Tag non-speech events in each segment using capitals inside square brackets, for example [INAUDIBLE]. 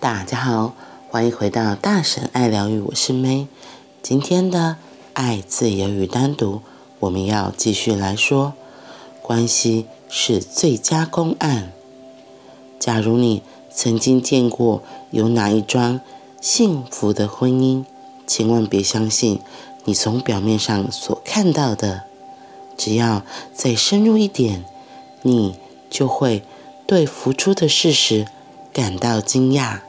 大家好，欢迎回到大神爱疗愈，我是 May。今天的爱、自由与单独，我们要继续来说，关系是最佳公案。假如你曾经见过有哪一桩幸福的婚姻，千万别相信你从表面上所看到的，只要再深入一点，你就会对浮出的事实感到惊讶。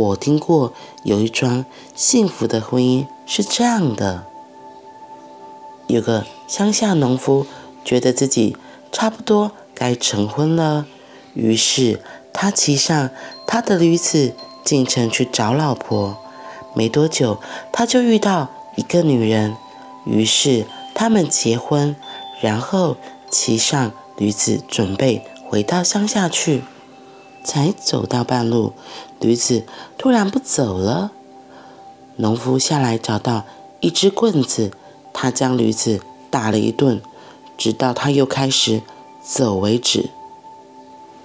我听过有一桩幸福的婚姻是这样的：有个乡下农夫觉得自己差不多该成婚了，于是他骑上他的驴子进城去找老婆。没多久，他就遇到一个女人，于是他们结婚，然后骑上驴子准备回到乡下去。才走到半路，驴子突然不走了。农夫下来找到一只棍子，他将驴子打了一顿，直到他又开始走为止。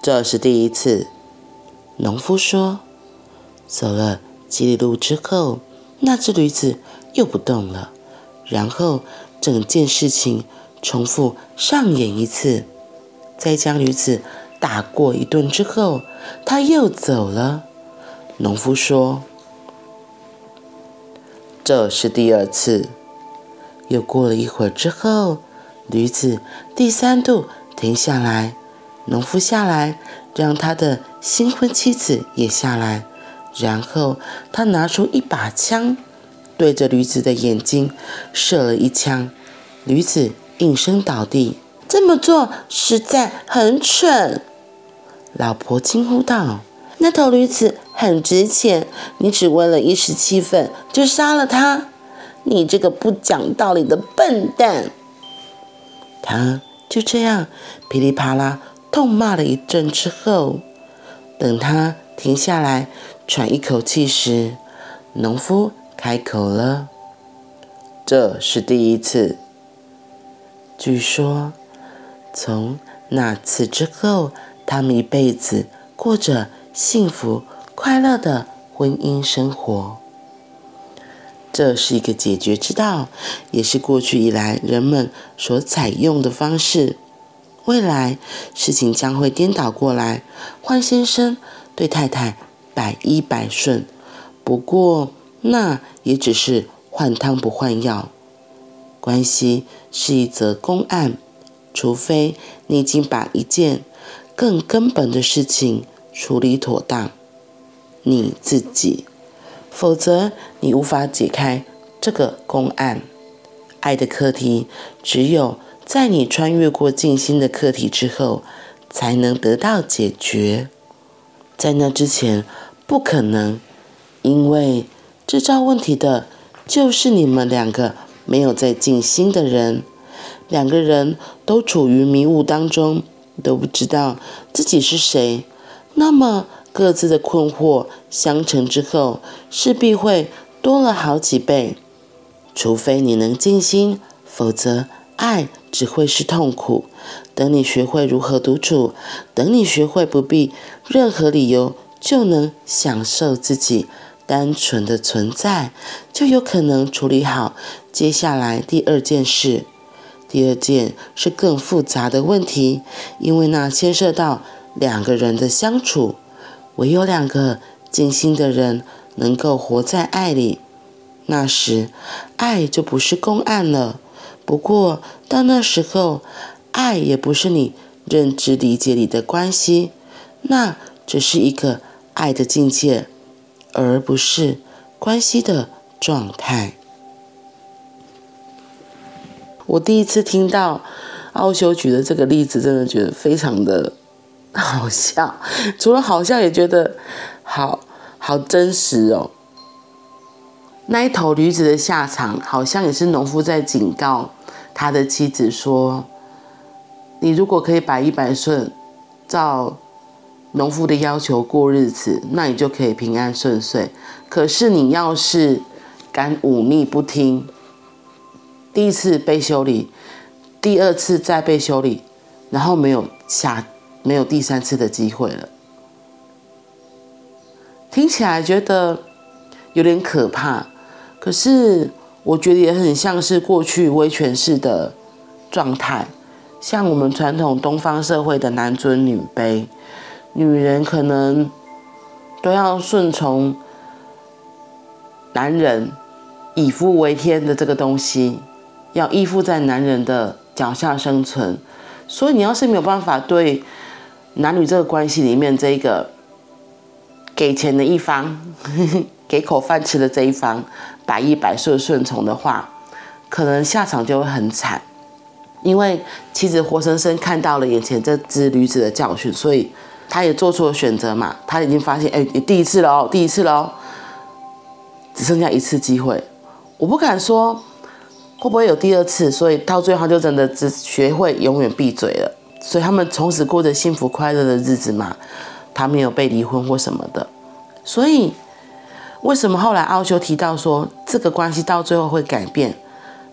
这是第一次，农夫说。走了几里路之后，那只驴子又不动了。然后整件事情重复上演一次，再将驴子。打过一顿之后，他又走了。农夫说：“这是第二次。”又过了一会儿之后，驴子第三度停下来。农夫下来，让他的新婚妻子也下来，然后他拿出一把枪，对着驴子的眼睛射了一枪。驴子应声倒地。这么做实在很蠢。老婆惊呼道：“那头驴子很值钱，你只为了一时气愤就杀了它，你这个不讲道理的笨蛋！”他就这样噼里啪啦痛骂了一阵之后，等他停下来喘一口气时，农夫开口了：“这是第一次。据说，从那次之后。”他们一辈子过着幸福快乐的婚姻生活，这是一个解决之道，也是过去以来人们所采用的方式。未来事情将会颠倒过来，换先生对太太百依百顺。不过那也只是换汤不换药。关系是一则公案，除非你已经把一件。更根本的事情处理妥当，你自己，否则你无法解开这个公案。爱的课题，只有在你穿越过静心的课题之后，才能得到解决。在那之前，不可能，因为制造问题的就是你们两个没有在静心的人，两个人都处于迷雾当中。都不知道自己是谁，那么各自的困惑相乘之后，势必会多了好几倍。除非你能静心，否则爱只会是痛苦。等你学会如何独处，等你学会不必任何理由就能享受自己单纯的存在，就有可能处理好接下来第二件事。第二件是更复杂的问题，因为那牵涉到两个人的相处，唯有两个静心的人能够活在爱里，那时爱就不是公案了。不过到那时候，爱也不是你认知理解里的关系，那只是一个爱的境界，而不是关系的状态。我第一次听到奥修举的这个例子，真的觉得非常的 [LAUGHS] 好笑。除了好笑，也觉得好好真实哦。那一头驴子的下场，好像也是农夫在警告他的妻子说：“你如果可以百依百顺，照农夫的要求过日子，那你就可以平安顺遂。可是你要是敢忤逆不听。”第一次被修理，第二次再被修理，然后没有下，没有第三次的机会了。听起来觉得有点可怕，可是我觉得也很像是过去威权式的状态，像我们传统东方社会的男尊女卑，女人可能都要顺从男人，以夫为天的这个东西，要依附在男人的脚下生存，所以你要是没有办法对男女这个关系里面这个。给钱的一方，[LAUGHS] 给口饭吃的这一方，百依百顺顺从的话，可能下场就会很惨。因为妻子活生生看到了眼前这只驴子的教训，所以他也做出了选择嘛。他已经发现，哎，你第一次喽，第一次喽，只剩下一次机会。我不敢说会不会有第二次，所以到最后就真的只学会永远闭嘴了。所以他们从此过着幸福快乐的日子嘛。他没有被离婚或什么的，所以为什么后来奥修提到说这个关系到最后会改变？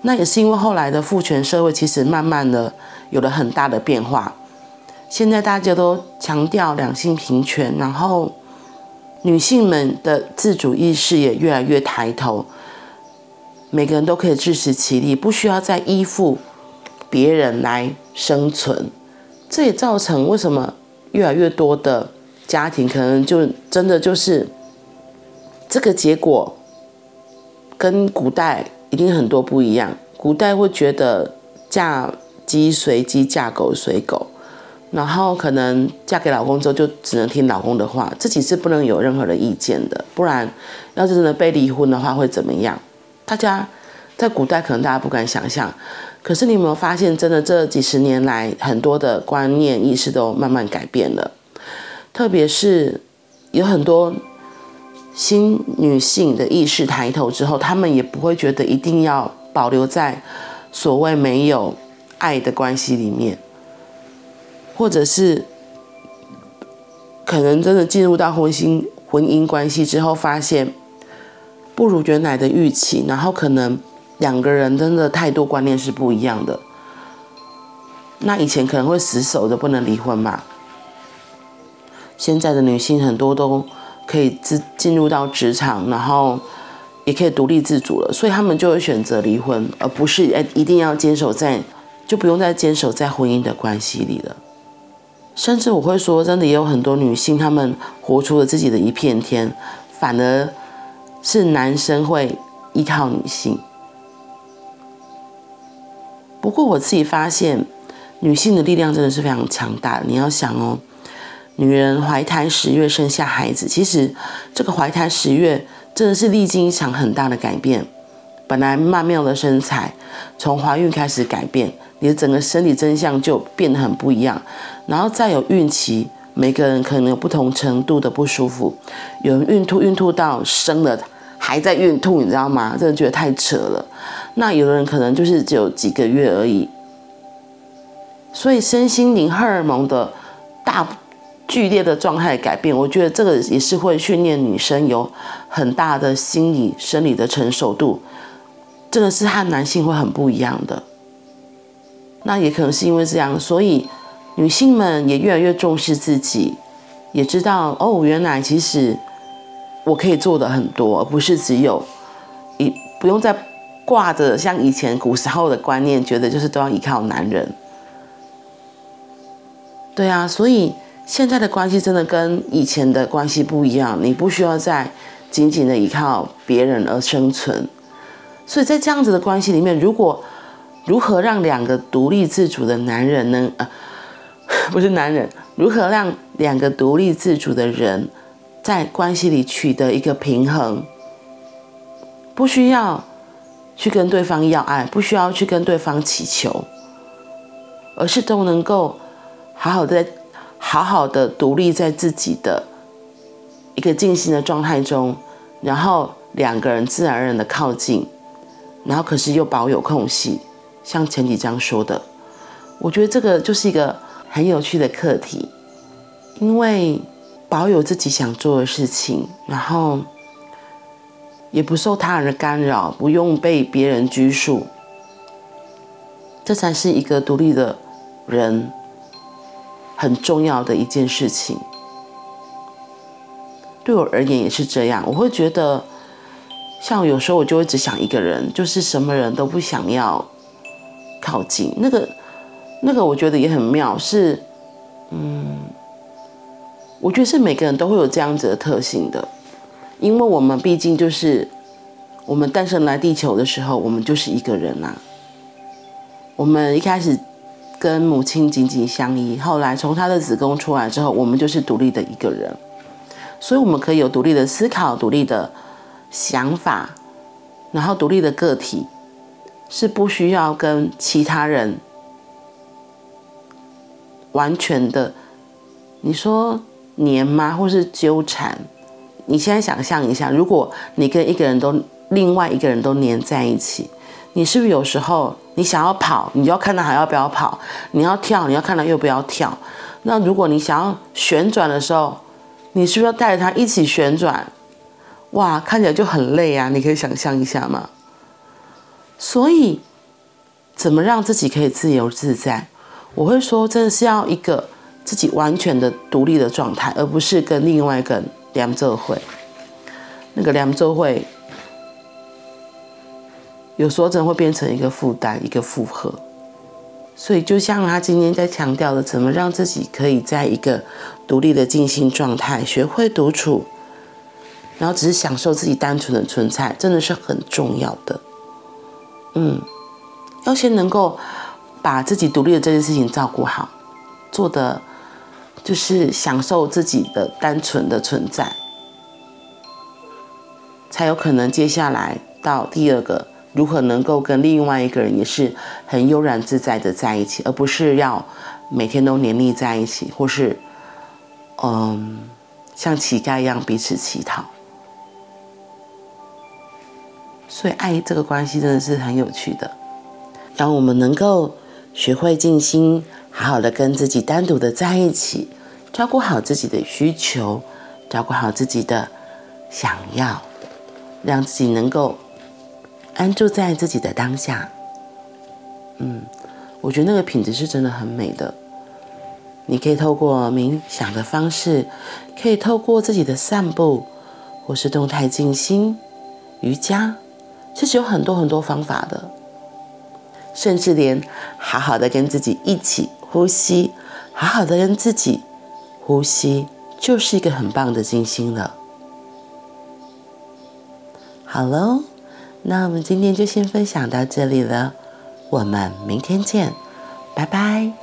那也是因为后来的父权社会其实慢慢的有了很大的变化。现在大家都强调两性平权，然后女性们的自主意识也越来越抬头，每个人都可以自食其力，不需要再依附别人来生存。这也造成为什么越来越多的。家庭可能就真的就是这个结果，跟古代一定很多不一样。古代会觉得嫁鸡随鸡，嫁狗随狗，然后可能嫁给老公之后就只能听老公的话，自己是不能有任何的意见的。不然，要是真的被离婚的话会怎么样？大家在古代可能大家不敢想象，可是你有没有发现，真的这几十年来，很多的观念意识都慢慢改变了。特别是有很多新女性的意识抬头之后，她们也不会觉得一定要保留在所谓没有爱的关系里面，或者是可能真的进入到婚姻婚姻关系之后，发现不如原来的预期，然后可能两个人真的态度观念是不一样的。那以前可能会死守着不能离婚嘛。现在的女性很多都可以自进入到职场，然后也可以独立自主了，所以他们就会选择离婚，而不是哎一定要坚守在，就不用再坚守在婚姻的关系里了。甚至我会说，真的也有很多女性，她们活出了自己的一片天，反而是男生会依靠女性。不过我自己发现，女性的力量真的是非常强大。你要想哦。女人怀胎十月生下孩子，其实这个怀胎十月真的是历经一场很大的改变。本来曼妙的身材，从怀孕开始改变，你的整个身体真相就变得很不一样。然后再有孕期，每个人可能有不同程度的不舒服，有人孕吐孕吐到生了还在孕吐，你知道吗？真的觉得太扯了。那有的人可能就是只有几个月而已。所以身心灵荷尔蒙的大。剧烈的状态改变，我觉得这个也是会训练女生有很大的心理、生理的成熟度，真的是和男性会很不一样的。那也可能是因为这样，所以女性们也越来越重视自己，也知道哦，原来其实我可以做的很多，而不是只有一不用再挂着像以前古时候的观念，觉得就是都要依靠男人。对啊，所以。现在的关系真的跟以前的关系不一样，你不需要再紧紧的依靠别人而生存。所以在这样子的关系里面，如果如何让两个独立自主的男人呢？呃，[LAUGHS] 不是男人，如何让两个独立自主的人在关系里取得一个平衡？不需要去跟对方要爱，不需要去跟对方祈求，而是都能够好好的。好好的独立在自己的一个静心的状态中，然后两个人自然而然的靠近，然后可是又保有空隙，像前几章说的，我觉得这个就是一个很有趣的课题，因为保有自己想做的事情，然后也不受他人的干扰，不用被别人拘束，这才是一个独立的人。很重要的一件事情。对我而言也是这样。我会觉得，像有时候我就会只想一个人，就是什么人都不想要靠近。那个，那个我觉得也很妙，是，嗯，我觉得是每个人都会有这样子的特性的，因为我们毕竟就是我们诞生来地球的时候，我们就是一个人呐、我们一开始跟母亲紧紧相依，后来从她的子宫出来之后，我们就是独立的一个人。所以我们可以有独立的思考、独立的想法，然后独立的个体，是不需要跟其他人完全的，你说黏吗？或是纠缠？你现在想象一下，如果你跟一个人都另外一个人都黏在一起，你是不是有时候你想要跑，你就要看他还要不要跑；你要跳，你要看他要不要跳。那如果你想要旋转的时候，你是不是要带着他一起旋转？哇，看起来就很累啊！你可以想象一下吗？所以，怎么让自己可以自由自在？我会说，真的是要一个自己完全的独立的状态，而不是跟另外一个连做会。那个连做会，有时候真的会变成一个负担，一个负荷。所以，就像他今天在强调的，怎么让自己可以在一个独立的静心状态，学会独处，然后只是享受自己单纯的存在，真的是很重要的。嗯，要先能够把自己独立的这件事情照顾好，做的就是享受自己的单纯的存在，才有可能接下来到第二个。如何能够跟另外一个人也是很悠然自在的在一起，而不是要每天都黏腻在一起，或是嗯像乞丐一样彼此乞讨。所以爱这个关系真的是很有趣的，让我们能够学会静心，好好的跟自己单独的在一起，照顾好自己的需求，照顾好自己的想要，让自己能够。安住在自己的当下，嗯，我觉得那个品质是真的很美的。你可以透过冥想的方式，可以透过自己的散步，或是动态静心、瑜伽，其实有很多很多方法的。甚至连好好的跟自己一起呼吸，好好的跟自己呼吸，就是一个很棒的静心了。好喽。那我们今天就先分享到这里了，我们明天见，拜拜。